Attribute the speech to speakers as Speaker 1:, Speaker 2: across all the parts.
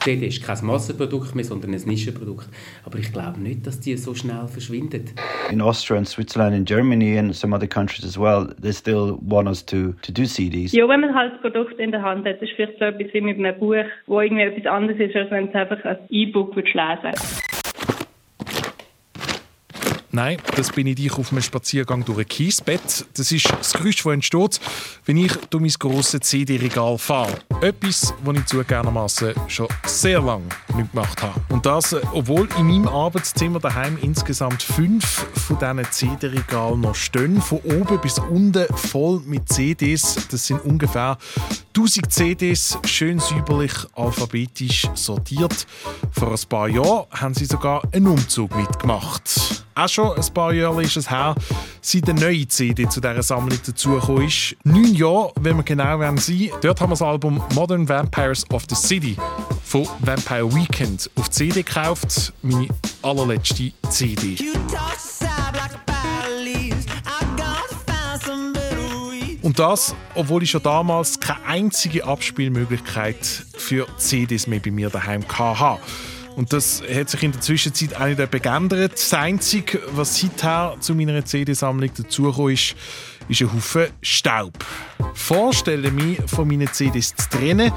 Speaker 1: CD ist kein Massenprodukt mehr, sondern ein Nischenprodukt. Aber ich glaube nicht, dass die so schnell verschwindet.
Speaker 2: In Austria and Switzerland and Germany and some other countries as well, they still want us to, to do CDs.
Speaker 3: Ja, wenn man halt das Produkt in der Hand hat, ist vielleicht so etwas wie mit einem Buch, wo irgendwie etwas anderes ist, als wenn es einfach ein E-Book lesen würdest.
Speaker 4: Nein, das bin ich dich auf einem Spaziergang durch ein Kiesbett. Das ist das Geräusch, das entsteht, wenn ich durch mein grosses CD-Regal fahre. Etwas, was ich zugegebenermaßen schon sehr lange nicht gemacht habe. Und das, obwohl in meinem Arbeitszimmer daheim insgesamt fünf von diesen CD-Regalen noch stehen. Von oben bis unten voll mit CDs. Das sind ungefähr 1000 CDs, schön säuberlich alphabetisch sortiert. Vor ein paar Jahren haben sie sogar einen Umzug mitgemacht. Auch schon ein paar Jahre ist es her, seit eine neue CD zu dieser Sammlung dazugekommen ist. Neun Jahre, wenn wir genau sein wollen. Dort haben wir das Album Modern Vampires of the City von Vampire Weekend auf CD gekauft. Meine allerletzte CD. Das, obwohl ich schon damals keine einzige Abspielmöglichkeit für CDs mehr bei mir daheim hatte. Und das hat sich in der Zwischenzeit auch nicht geändert. Das Einzige, was seither zu meiner CD-Sammlung dazugekommen ist, ist ein Haufen Staub. Vorstellen, mich von meinen CDs zu trennen,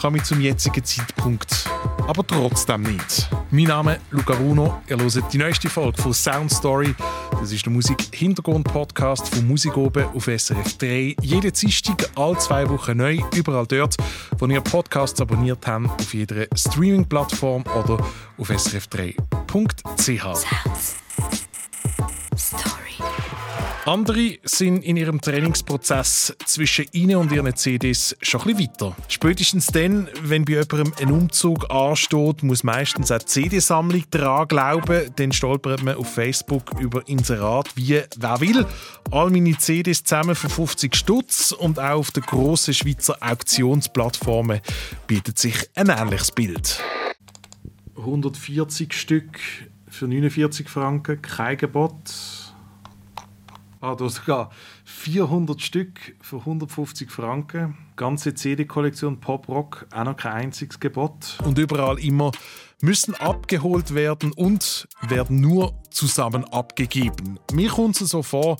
Speaker 4: kann mich zum jetzigen Zeitpunkt aber trotzdem nicht. Mein Name ist Luca Bruno. Ihr hört die neueste Folge von Sound Story. Das ist der Musik-Hintergrund-Podcast von Musik oben auf SRF 3. Jede Dienstag, alle zwei Wochen neu, überall dort, wo ihr Podcasts abonniert habt, auf jeder Streaming-Plattform oder auf srf3.ch. Andere sind in ihrem Trainingsprozess zwischen ihnen und ihren CDs schon ein bisschen weiter. Spätestens dann, wenn bei jemandem ein Umzug ansteht, muss meistens auch die CD-Sammlung daran glauben. Dann stolpert man auf Facebook über Inserat wie «Wer will?» All meine CDs zusammen für 50 Stutz und auch auf den grossen Schweizer Auktionsplattformen bietet sich ein ähnliches Bild. 140 Stück für 49 Franken, kein Gebot. Ah, da sogar 400 Stück für 150 Franken. Ganze CD-Kollektion Pop Rock, auch noch kein einziges Gebot. Und überall immer müssen abgeholt werden und werden nur zusammen abgegeben. Mir kommt es so vor,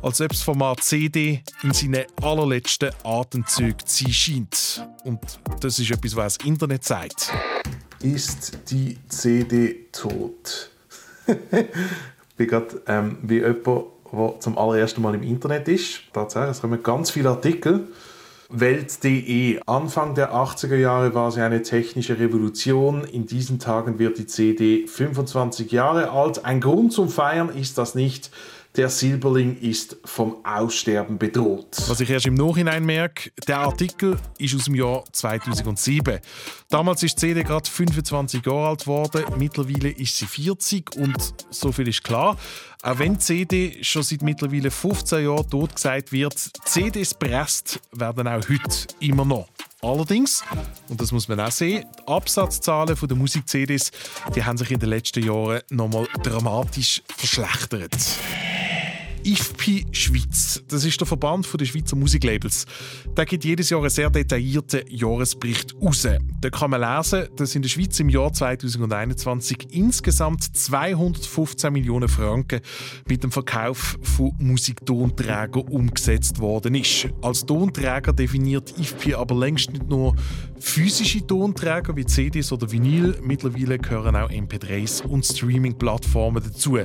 Speaker 4: als ob das Format CD in seinen allerletzten Atemzügen ziehen scheint. Und das ist etwas, was das Internet sagt. Ist die CD tot? ich bin gerade ähm, wie jemand der zum allerersten Mal im Internet ist. Tatsächlich, es kommen ganz viele Artikel. Welt.de. Anfang der 80er Jahre war sie eine technische Revolution. In diesen Tagen wird die CD 25 Jahre alt. Ein Grund zum Feiern ist das nicht. Der Silberling ist vom Aussterben bedroht. Was ich erst im Nachhinein merke, der Artikel ist aus dem Jahr 2007. Damals ist die CD gerade 25 Jahre alt geworden, mittlerweile ist sie 40 und so viel ist klar. Auch wenn die CD schon seit mittlerweile 15 Jahren tot gesagt wird, CDs presst werden auch heute immer noch. Allerdings, und das muss man auch sehen, die Absatzzahlen der Musik-CDs haben sich in den letzten Jahren nochmal dramatisch verschlechtert. IFPI Schweiz. Das ist der Verband der Schweizer Musiklabels. Der gibt jedes Jahr einen sehr detaillierten Jahresbericht raus. Da kann man lesen, dass in der Schweiz im Jahr 2021 insgesamt 215 Millionen Franken mit dem Verkauf von Musiktonträgern umgesetzt worden ist. Als Tonträger definiert IFPI aber längst nicht nur physische Tonträger wie CDs oder Vinyl. Mittlerweile gehören auch MP3s und Streaming-Plattformen dazu.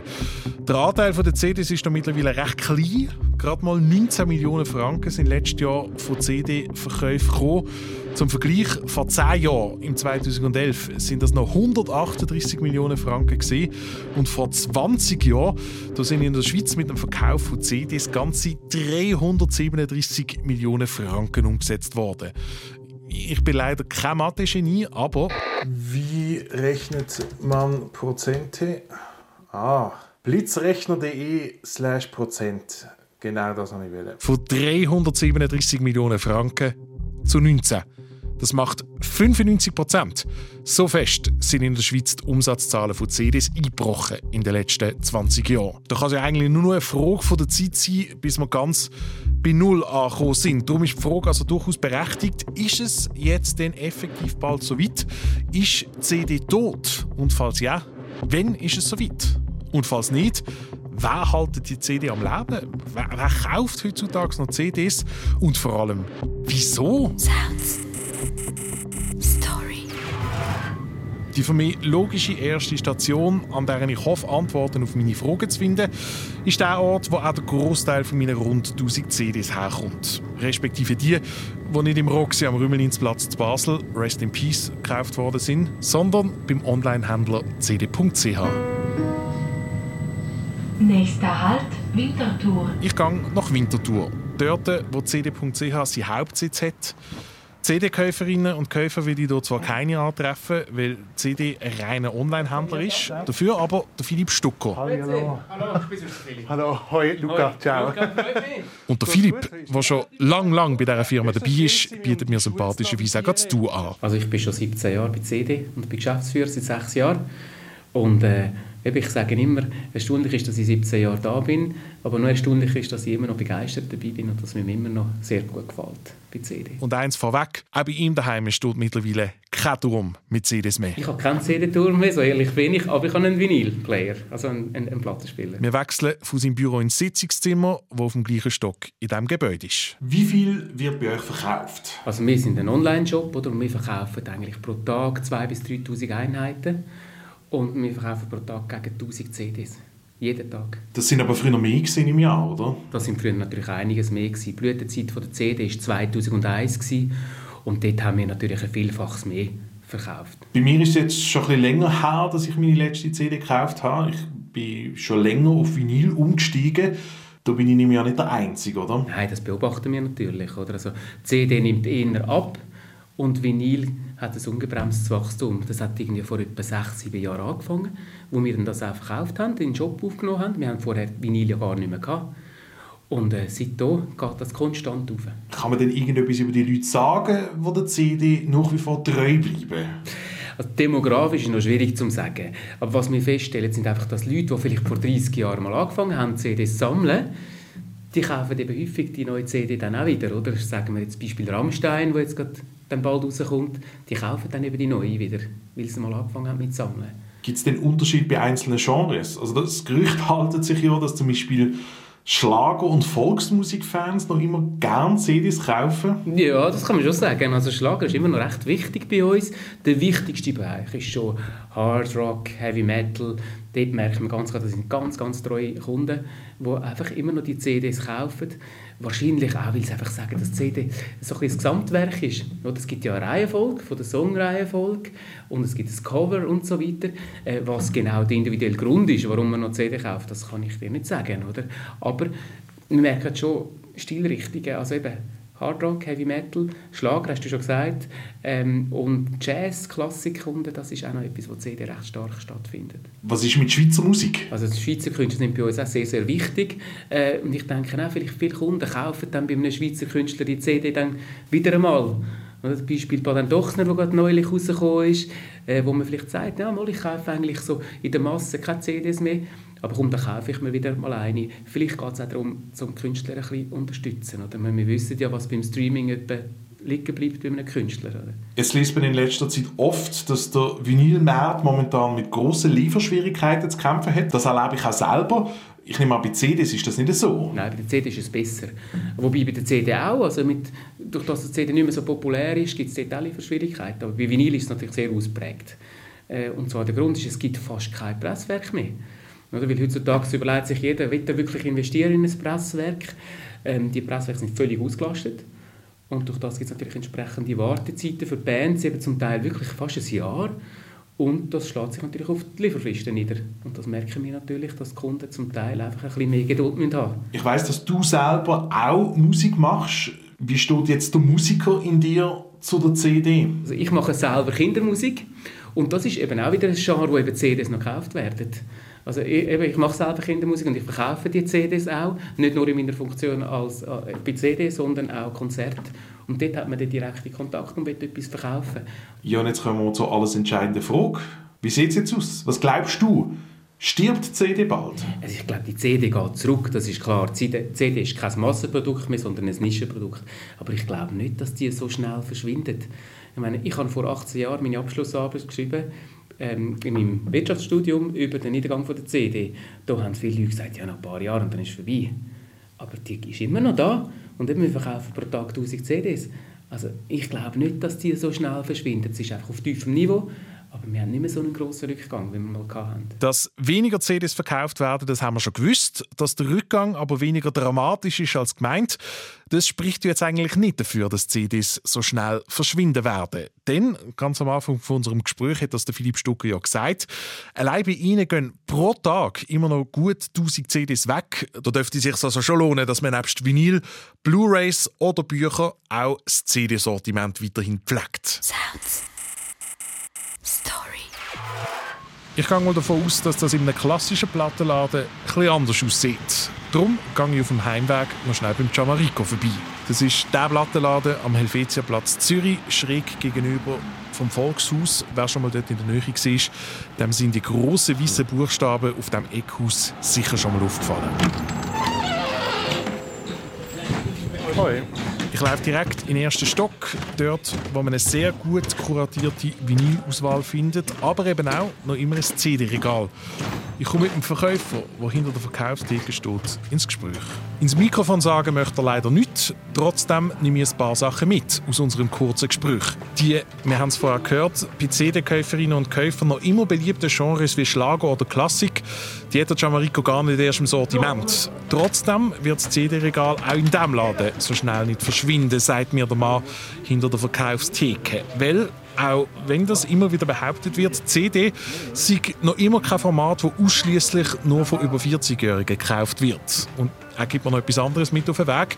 Speaker 4: Der Anteil der CDs ist da mittlerweile mittlerweile recht klein. Gerade mal 19 Millionen Franken sind letztes Jahr von CD-Verkäufen gekommen. Zum Vergleich, vor 10 Jahren, im 2011, sind das noch 138 Millionen Franken gewesen. Und vor 20 Jahren, da sind in der Schweiz mit dem Verkauf von CDs ganze 337 Millionen Franken umgesetzt worden. Ich bin leider kein Mathe-Genie, aber... Wie rechnet man Prozente? Ah, blitzrechner.de slash Prozent. Genau das habe ich will. Von 337 Millionen Franken zu 19. Das macht 95 Prozent. So fest sind in der Schweiz die Umsatzzahlen von CDs eingebrochen in den letzten 20 Jahren. Da kann es ja eigentlich nur noch eine Frage der Zeit sein, bis wir ganz bei Null angekommen sind. Darum ist die Frage also durchaus berechtigt. Ist es jetzt denn effektiv bald so weit? Ist die CD tot? Und falls ja, wann ist es so weit? Und falls nicht, wer haltet die CD am Leben? Wer, wer kauft heutzutage noch CDs? Und vor allem, wieso?
Speaker 5: Sounds. Story.
Speaker 4: Die für mich logische erste Station, an der ich hoffe, Antworten auf meine Fragen zu finden, ist der Ort, wo auch der Großteil meiner rund 1000 CDs herkommt. Respektive die, die nicht im Roxy am Rümmelinsplatz zu Basel, Rest in Peace, gekauft worden sind, sondern beim Onlinehändler cd.ch.
Speaker 5: Nächster Halt, Winterthur.
Speaker 4: Ich gehe nach Winterthur. Dort, wo cd.ch seinen Hauptsitz hat. CD-Käuferinnen und Käufer will ich dort zwar keine antreffen, weil CD ein reiner Online-Händler ist. Dafür aber der Philipp Stucker.
Speaker 6: Hallo.
Speaker 1: Hallo, ich bin Philipp.
Speaker 6: Hallo, hoi Luca, ciao.
Speaker 4: Und der Philipp, der schon lang, lang bei dieser Firma dabei ist, bietet mir sympathischerweise auch das Du an.
Speaker 1: Also ich bin schon 17 Jahre bei CD und bin Geschäftsführer seit sechs Jahren. Und äh, ich sage immer, erstaunlich ist, dass ich 17 Jahre da bin, aber noch erstaunlicher ist, dass ich immer noch begeistert dabei bin und dass mir immer noch sehr gut gefällt bei CD.
Speaker 4: Und eins vorweg, auch bei ihm daheim steht mittlerweile kein Turm mit CDs mehr.
Speaker 1: Ich habe keinen CD-Turm mehr, so ehrlich bin ich, aber ich habe einen Vinyl-Player, also einen, einen, einen Plattenspieler.
Speaker 4: Wir wechseln von seinem Büro ins Sitzungszimmer, das auf dem gleichen Stock in diesem Gebäude ist.
Speaker 6: Wie viel wird bei euch verkauft?
Speaker 1: Also wir sind ein Online-Shop oder? und wir verkaufen eigentlich pro Tag 2'000 bis 3'000 Einheiten. Und wir verkaufen pro Tag gegen 1000 CDs. Jeden Tag.
Speaker 6: Das sind aber früher mehr gewesen im Jahr, oder?
Speaker 1: Das sind früher natürlich einiges mehr gewesen. Die Blütezeit der CD war 2001 gewesen. und dort haben wir natürlich ein Vielfaches mehr verkauft.
Speaker 6: Bei mir ist es jetzt schon ein bisschen länger her, dass ich meine letzte CD gekauft habe. Ich bin schon länger auf Vinyl umgestiegen. Da bin ich nämlich ja nicht der Einzige, oder?
Speaker 1: Nein, das beobachten wir natürlich. Oder? Also, die CD nimmt eher ab und Vinyl hat ein ungebremstes Wachstum. Das hat irgendwie vor etwa sechs, sieben Jahren angefangen, wo wir dann das auch verkauft haben, in den Shop aufgenommen haben. Wir haben vorher Vinyl ja gar nicht mehr gehabt. Und äh, seitdem geht das konstant auf.
Speaker 6: Kann man denn irgendetwas über die Leute sagen, die der CD nach wie vor treu bleiben?
Speaker 1: Also demografisch ist es noch schwierig zu sagen. Aber was wir feststellen, sind einfach, dass Leute, die vielleicht vor 30 Jahren mal angefangen haben, CDs zu sammeln, die kaufen eben häufig die neue CD dann auch wieder. Oder? Sagen wir jetzt Beispiel Rammstein, wo jetzt gerade dann bald rauskommt, die kaufen dann eben die neue wieder, weil sie mal angefangen haben mit Sammeln.
Speaker 6: Gibt es den Unterschied bei einzelnen Genres? Also das Gerücht haltet sich ja, dass zum Beispiel Schlager- und Volksmusikfans noch immer gern CDs kaufen?
Speaker 1: Ja, das kann man schon sagen. Also Schlager ist immer noch recht wichtig bei uns. Der wichtigste Bereich ist schon Hard Rock, Heavy Metal. Dort merkt man ganz klar, das sind ganz, ganz treue Kunden, die einfach immer noch die CDs kaufen. Wahrscheinlich auch, weil sie einfach sagen, dass die CD so ein das Gesamtwerk ist. Es gibt ja eine Reihenfolge von der Songreihenfolge und es gibt ein Cover und so weiter. Äh, was genau der individuelle Grund ist, warum man noch CD kauft, das kann ich dir nicht sagen. Oder? Aber man merkt schon Stilrichtungen, also eben Hard Rock, Heavy Metal, Schlager, hast du schon gesagt, ähm, und Jazz, Klassik, das ist auch noch etwas, wo CD recht stark stattfindet.
Speaker 6: Was ist mit Schweizer Musik?
Speaker 1: Also die Schweizer Künstler sind bei uns auch sehr, sehr wichtig äh, und ich denke auch, vielleicht viele Kunden kaufen dann bei einem Schweizer Künstler die CD dann wieder einmal. Das Beispiel Baden Dochner, der gerade neulich rausgekommen ist, äh, wo man vielleicht sagt, ja, mal, ich kaufe eigentlich so in der Masse keine CDs mehr, aber komm, dann kaufe ich mir wieder mal eine. Vielleicht geht es auch darum, zum Künstler ein bisschen unterstützen. Oder? Wir wissen ja, was beim Streaming etwa liegen bleibt bei einem Künstler. Oder?
Speaker 6: Jetzt liest man in letzter Zeit oft, dass der Vinylmarkt momentan mit grossen Lieferschwierigkeiten zu kämpfen hat. Das erlebe ich auch selber. Ich nehme an, bei CDs ist das nicht so.
Speaker 1: Nein, bei der CD ist es besser. Wobei bei der CD auch. Also mit, durch das die CD nicht mehr so populär ist, gibt es dort auch Lieferschwierigkeiten. Aber bei Vinyl ist es natürlich sehr ausprägt. Äh, und zwar der Grund ist, es gibt fast kein Presswerk mehr. Oder? Weil heutzutage überlegt sich jeder, will er wirklich investieren in ein Presswerk? Ähm, die Presswerke sind völlig ausgelastet. Und durch das gibt es natürlich entsprechende Wartezeiten für Bands, eben zum Teil wirklich fast ein Jahr. Und das schlägt sich natürlich auf die Lieferfristen nieder. Und das merken wir natürlich, dass die Kunden zum Teil einfach ein bisschen mehr Geduld haben müssen.
Speaker 6: Ich weiss, dass du selber auch Musik machst. Wie steht jetzt der Musiker in dir zu der CD?
Speaker 1: Also ich mache selber Kindermusik. Und das ist eben auch wieder ein Genre, wo eben CDs noch gekauft werden. Also ich, eben, ich mache selber Kindermusik und ich verkaufe die CDs auch, nicht nur in meiner Funktion als äh, bei CD, sondern auch Konzert. Und dort hat man den direkten Kontakt und will etwas verkaufen.
Speaker 6: Ja, und jetzt kommen wir zur alles entscheidenden Frage. Wie sieht es jetzt aus? Was glaubst du? Stirbt die CD bald?
Speaker 1: Also ich glaube, die CD geht zurück, das ist klar. Die CD ist kein Massenprodukt mehr, sondern ein Nischenprodukt. Aber ich glaube nicht, dass die so schnell verschwindet. Ich meine, ich habe vor 18 Jahren meine Abschlussarbeit geschrieben ähm, in meinem Wirtschaftsstudium über den Niedergang von der CD. Da haben viele Leute gesagt, ja, nach ein paar Jahren und dann ist es vorbei. Aber die ist immer noch da und wir verkaufen pro Tag 1000 CDs. Also ich glaube nicht, dass die so schnell verschwindet. Es ist einfach auf tiefem Niveau, aber wir haben nicht mehr so einen grossen Rückgang, wie wir mal hatten.
Speaker 4: Dass weniger CDs verkauft werden, das haben wir schon gewusst. Dass der Rückgang aber weniger dramatisch ist als gemeint, das spricht jetzt eigentlich nicht dafür, dass CDs so schnell verschwinden werden. Denn, ganz am Anfang von unserem Gespräch hat das der Philipp Stucker ja gesagt, allein bei ihnen gehen pro Tag immer noch gut 1000 CDs weg. Da dürfte es sich also schon lohnen, dass man nebst Vinyl, Blu-rays oder Bücher auch das CD-Sortiment weiterhin pflegt.
Speaker 5: Sounds.
Speaker 4: Ich gehe mal davon aus, dass das in einem klassischen Plattenladen etwas anders aussieht. Darum gehe ich auf dem Heimweg noch schnell beim Gianmarico vorbei. Das ist der Plattenladen am Helvetiaplatz Zürich, schräg gegenüber vom Volkshaus. Wer schon mal dort in der Nähe war, dem sind die grossen weißen Buchstaben auf dem Eckhaus sicher schon mal aufgefallen.
Speaker 7: Hoi.
Speaker 4: Ich laufe direkt in den ersten Stock, dort, wo man eine sehr gut kuratierte Vinylauswahl findet, aber eben auch noch immer ein CD-Regal. Ich komme mit dem Verkäufer, der hinter der Verkaufstheke steht, ins Gespräch. Ins Mikrofon sagen möchte er leider nichts, trotzdem nehme ich ein paar Sachen mit aus unserem kurzen Gespräch. Die, wir haben es vorher gehört, bei CD-Käuferinnen und Käufern noch immer beliebte Genres wie Schlager oder Klassik, die hat der Gianmarico gar nicht erst im Sortiment. Trotzdem wird das CD-Regal auch in diesem Laden so schnell nicht verschwinden, sagt mir der Mann hinter der Verkaufstheke. Weil, auch wenn das immer wieder behauptet wird, CD sei noch immer kein Format, das ausschließlich nur von über 40-Jährigen gekauft wird. Und er gibt mir noch etwas anderes mit auf den Weg.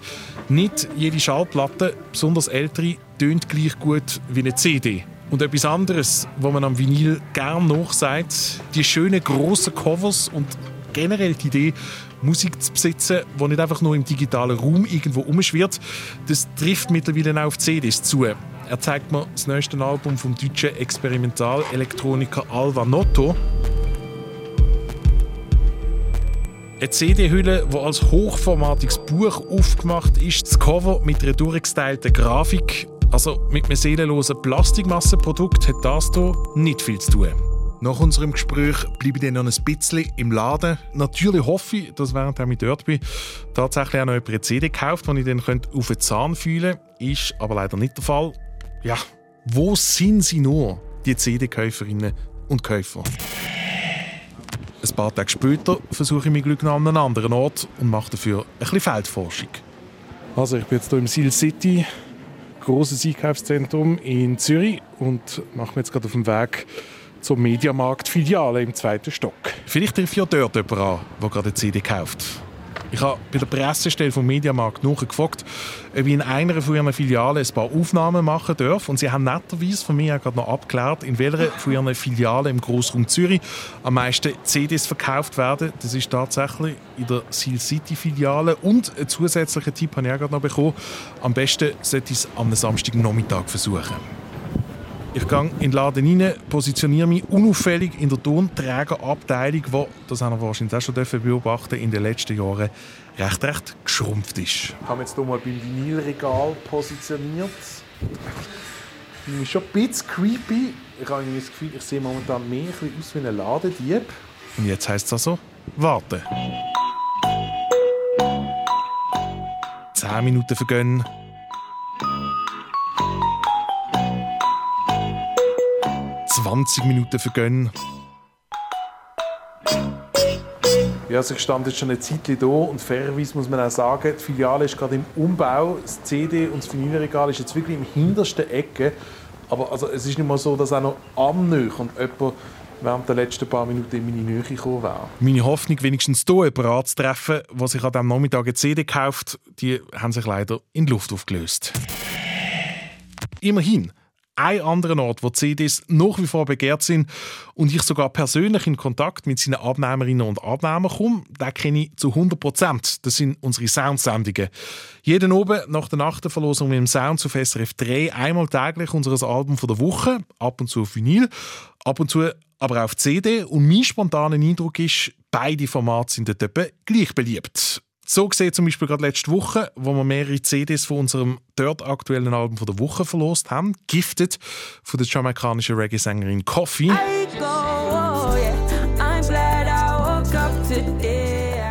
Speaker 4: Nicht jede Schallplatte, besonders ältere, tönt gleich gut wie eine CD. Und etwas anderes, was man am Vinyl gern nachsagt, die schönen grossen Covers und generell die Idee, Musik zu besitzen, die nicht einfach nur im digitalen Raum irgendwo umschwirrt, das trifft mittlerweile auch auf CDs zu. Er zeigt mir das neueste Album vom deutschen Experimentalelektroniker Alva Notto. Eine CD-Hülle, die als hochformatiges Buch aufgemacht ist, das Cover mit einer durchgestylten Grafik. Also mit einem seelenlosen Plastikmassenprodukt hat das hier nicht viel zu tun. Nach unserem Gespräch bleibe ich dann noch ein bisschen im Laden. Natürlich hoffe ich, dass während ich dort bin, tatsächlich auch noch jemand eine CD kauft, die ich dann auf den Zahn fühlen könnte. Ist aber leider nicht der Fall. Ja, wo sind sie nur, die CD-Käuferinnen und Käufer? Ein paar Tage später versuche ich mein Glück noch an einem anderen Ort und mache dafür ein bisschen Feldforschung.
Speaker 7: Also ich bin jetzt hier im Seal City, großes Einkaufszentrum in Zürich und mache mich jetzt gerade auf dem Weg zur Mediamarkt-Filiale im zweiten Stock.
Speaker 4: Vielleicht trifft ja dort jemand an, der gerade eine CD kauft. Ich habe bei der Pressestelle vom Mediamarkt nachgefragt, ob ich in einer von ihren Filialen ein paar Aufnahmen machen darf. Und sie haben netterweise von mir gerade noch abgeklärt, in welcher von ihren Filialen im Grossraum Zürich am meisten CDs verkauft werden. Das ist tatsächlich in der Seal City Filiale. Und einen zusätzlichen Tipp habe ich auch gerade noch bekommen. Am besten sollte ich es am Samstagnachmittag versuchen. Ich gehe in den Laden rein, positioniere mich unauffällig in der Tonträgerabteilung, die, das haben wir wahrscheinlich auch schon beobachten in den letzten Jahren recht, recht geschrumpft ist.
Speaker 7: Ich habe mich jetzt hier mal beim Vinylregal positioniert. Ich bin schon ein bisschen creepy. Ich habe das Gefühl, ich sehe momentan mehr aus wie ein Ladendieb.
Speaker 4: Und jetzt heisst es also, warten. Zehn Minuten vergehen. Zwanzig Minuten vergehen.
Speaker 7: Ja, also ich stand jetzt schon eine Zeit hier und fairerweise muss man auch sagen, die Filiale ist gerade im Umbau. Das CD- und das Vinylregal ist jetzt wirklich im hintersten Ecke. Aber also, es ist nicht mal so, dass auch noch annähernd und jemand während der letzten paar Minuten in meine Nähe gekommen wäre.
Speaker 4: Meine Hoffnung, wenigstens hier jemanden anzutreffen, der sich an diesem Nachmittag eine CD kauft, die haben sich leider in die Luft aufgelöst. Immerhin, einen anderen Ort, wo CDs nach wie vor begehrt sind und ich sogar persönlich in Kontakt mit seinen Abnehmerinnen und Abnehmern komme, den kenne ich zu 100 Prozent. Das sind unsere Soundsendungen. Jeden oben nach der Nacht Verlosung mit dem Sound auf SRF 3 einmal täglich unseres Album von der Woche, ab und zu auf Vinyl, ab und zu aber auf CD. Und mein spontaner Eindruck ist, beide Formate sind dort gleich beliebt. So gesehen zum Beispiel gerade letzte Woche, wo wir mehrere CDs von unserem dort aktuellen Album von der Woche verlost haben. Gifted von der jamaikanischen Reggae-Sängerin Coffee.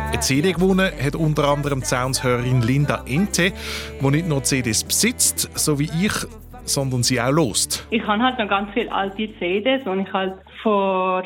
Speaker 4: Eine CD gewonnen hat unter anderem die Soundshörerin Linda Ente, die nicht nur CDs besitzt, so wie ich, sondern sie auch lost.
Speaker 3: Ich habe halt noch ganz viele alte CDs, die ich halt vor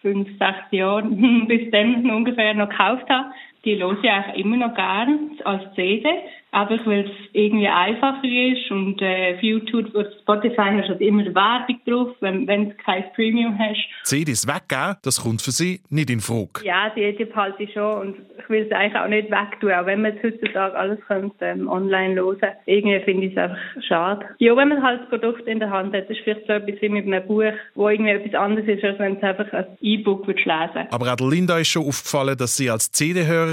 Speaker 3: fünf, sechs Jahren bis dann ungefähr noch gekauft habe die höre ich eigentlich immer noch gern als CD, einfach weil es irgendwie einfacher ist und äh, auf YouTube oder Spotify hast du halt immer Werbung drauf, wenn, wenn du kein Premium hast.
Speaker 4: CDs weggeben, das kommt für Sie nicht in Frage.
Speaker 3: Ja, die, die behalte ich schon und ich will es eigentlich auch nicht wegtun, auch wenn man es heutzutage alles könnte, ähm, online hören Irgendwie finde ich es einfach schade. Ja, wenn man halt das Produkt in der Hand hat, das ist vielleicht so etwas wie mit einem Buch, wo irgendwie etwas anderes ist, als wenn es einfach als E-Book lesen
Speaker 4: Aber auch Linda ist schon aufgefallen, dass sie als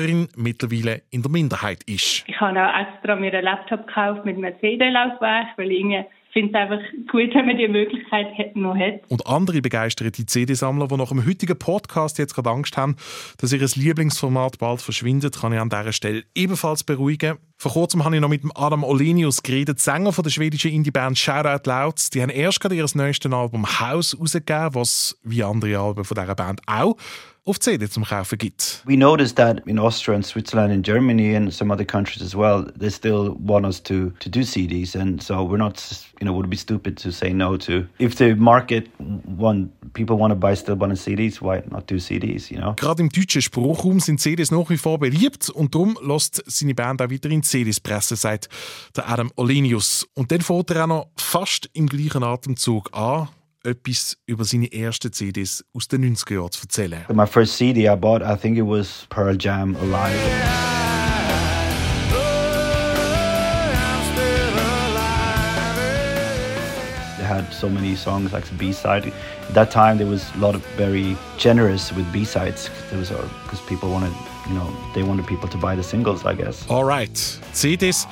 Speaker 4: CD-Hörerin mittlerweile in der Minderheit ist.
Speaker 3: Ich habe auch extra mir einen Laptop gekauft mit einem CD-Laufwerk, weil ich finde es einfach gut, wenn man die Möglichkeit noch hat.
Speaker 4: Und andere begeisterte CD-Sammler, die nach dem heutigen Podcast jetzt gerade Angst haben, dass ihr Lieblingsformat bald verschwindet, kann ich an dieser Stelle ebenfalls beruhigen. Vor kurzem habe ich noch mit Adam Olenius geredet, Sänger von der schwedischen Indie-Band Shoutout Louds. Die haben erst gerade ihr neuestes Album House rausgegeben, was wie andere Alben von dieser Band auch auf CD zum Kaufen gibt.
Speaker 2: We noticed that in Austria and Switzerland and Germany and some other countries as well, they still want us to to do CDs, and so we're not, you know, would be stupid to say no to. If the market want people want to buy still want CDs, why not do CDs, you know?
Speaker 4: Gerade im deutschen Spruchraum sind CDs nach wie vor beliebt und darum lässt seine Band auch weiterhin CDs pressen, sagt der Adam Olenius. Und dann fährt er auch noch fast im gleichen Atemzug an etwas über seine ersten CDs aus den 90er Jahren zu erzählen.
Speaker 2: My first CD I bought, I think it was Pearl Jam Alive. They had so many songs like B-side. At that time, there was a lot of very generous with B-sides. Because people wanted, you know, they wanted people to buy the singles, I guess.
Speaker 4: Alright, CDs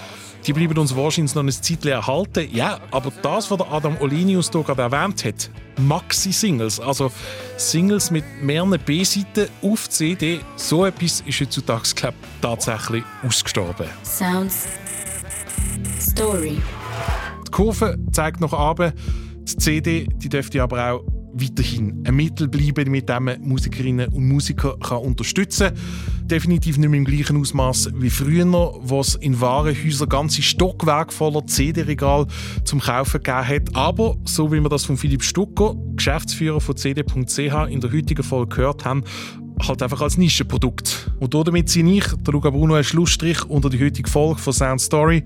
Speaker 4: die bleiben uns wahrscheinlich noch ein Zeitchen erhalten. Ja, aber das, was Adam Olinius hier gerade erwähnt hat, Maxi-Singles, also Singles mit mehreren B-Seiten auf CD, so etwas ist heutzutage glaub, tatsächlich ausgestorben.
Speaker 5: Sounds Story.
Speaker 4: Die Kurve zeigt nach oben. Die CD die dürfte aber auch weiterhin ein Mittel bleiben, mit dem man Musikerinnen und Musiker kann unterstützen kann. Definitiv nicht mehr im gleichen Ausmaß wie früher, wo es in Warenhäusern ganze Stockwerke voller CD-Regal zum Kaufen gegeben hat. Aber, so wie wir das von Philipp Stucker, Geschäftsführer von CD.ch, in der heutigen Folge gehört haben, halt einfach als Nischenprodukt. Und damit ziehe ich, der Luca Bruno, einen Schlussstrich unter die heutige Folge von Sound Story.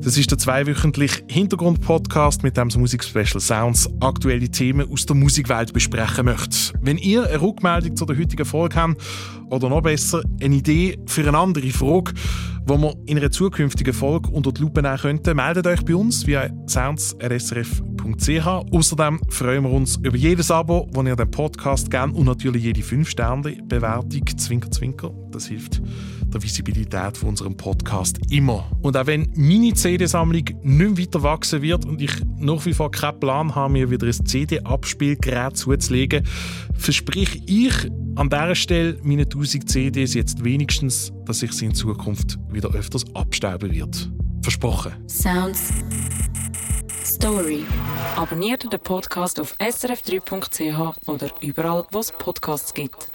Speaker 4: Das ist der zweiwöchentliche Hintergrund-Podcast, mit dem das Musikspecial Sounds aktuelle Themen aus der Musikwelt besprechen möchte. Wenn ihr eine Rückmeldung zu der heutigen Folge habt oder noch besser eine Idee für eine andere Frage, die wir in einer zukünftigen Folge unter die Lupe nehmen könnten, meldet euch bei uns via sounds.srf.ch. Außerdem freuen wir uns über jedes Abo, das ihr den Podcast gerne und natürlich jede 5-Sterne-Bewertung, Zwinker, Zwinker, das hilft der Visibilität von unserem Podcast immer. Und auch wenn meine CD-Sammlung nicht weiter wachsen wird und ich nach wie vor keinen Plan habe, mir wieder ein CD-Abspielgerät zuzulegen, verspreche ich an dieser Stelle meinen 1000 CDs jetzt wenigstens, dass ich sie in Zukunft wieder öfters abstauben wird. Versprochen.
Speaker 5: Sounds Story. Abonniert den Podcast auf srf3.ch oder überall, wo es Podcasts gibt.